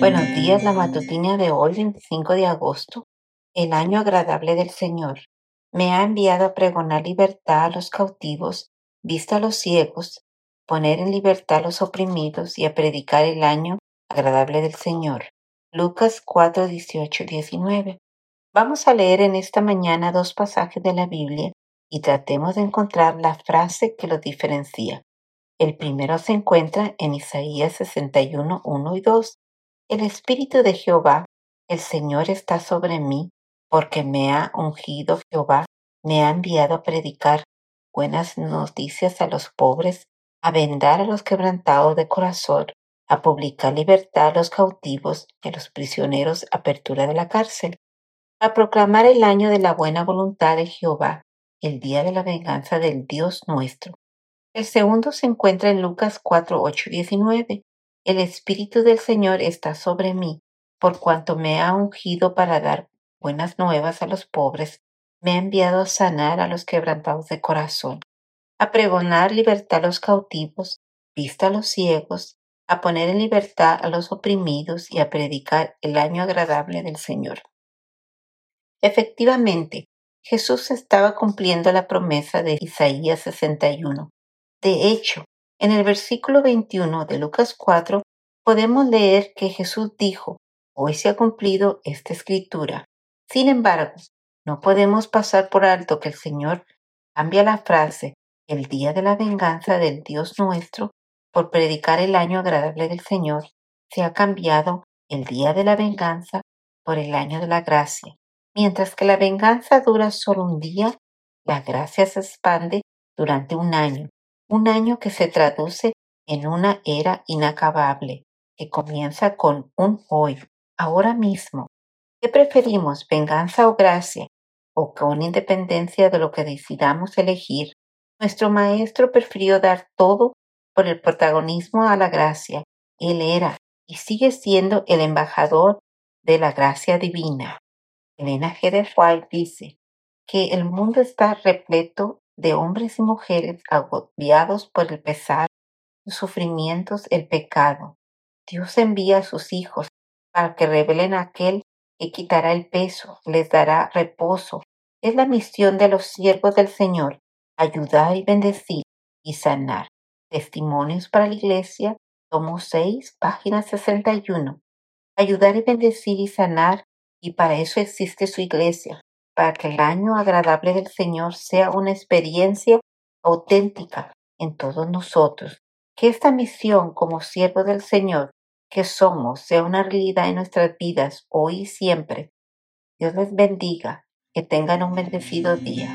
Buenos días, la matutina de hoy, 25 de agosto, el año agradable del Señor. Me ha enviado a pregonar libertad a los cautivos, vista a los ciegos, poner en libertad a los oprimidos y a predicar el año agradable del Señor. Lucas 4, 18, 19. Vamos a leer en esta mañana dos pasajes de la Biblia y tratemos de encontrar la frase que los diferencia. El primero se encuentra en Isaías 61, 1 y 2. El Espíritu de Jehová, el Señor está sobre mí, porque me ha ungido Jehová, me ha enviado a predicar buenas noticias a los pobres, a vendar a los quebrantados de corazón, a publicar libertad a los cautivos y a los prisioneros apertura de la cárcel, a proclamar el año de la buena voluntad de Jehová, el día de la venganza del Dios nuestro. El segundo se encuentra en Lucas 4, 8 19. El Espíritu del Señor está sobre mí, por cuanto me ha ungido para dar buenas nuevas a los pobres, me ha enviado a sanar a los quebrantados de corazón, a pregonar libertad a los cautivos, vista a los ciegos, a poner en libertad a los oprimidos y a predicar el año agradable del Señor. Efectivamente, Jesús estaba cumpliendo la promesa de Isaías 61. De hecho, en el versículo 21 de Lucas 4 podemos leer que Jesús dijo, hoy se ha cumplido esta escritura. Sin embargo, no podemos pasar por alto que el Señor cambia la frase el día de la venganza del Dios nuestro por predicar el año agradable del Señor, se ha cambiado el día de la venganza por el año de la gracia. Mientras que la venganza dura solo un día, la gracia se expande durante un año, un año que se traduce en una era inacabable, que comienza con un hoy, ahora mismo. ¿Qué preferimos, venganza o gracia? O con independencia de lo que decidamos elegir, nuestro maestro prefirió dar todo por el protagonismo a la gracia. Él era y sigue siendo el embajador de la gracia divina. Elena G. White dice que el mundo está repleto de hombres y mujeres agobiados por el pesar, los sufrimientos, el pecado. Dios envía a sus hijos para que revelen a aquel que quitará el peso, les dará reposo. Es la misión de los siervos del Señor, ayudar y bendecir y sanar. Testimonios para la Iglesia, tomo 6, página 61. Ayudar y bendecir y sanar, y para eso existe su Iglesia, para que el año agradable del Señor sea una experiencia auténtica en todos nosotros. Que esta misión como siervo del Señor que somos sea una realidad en nuestras vidas hoy y siempre. Dios les bendiga. Que tengan un bendecido día.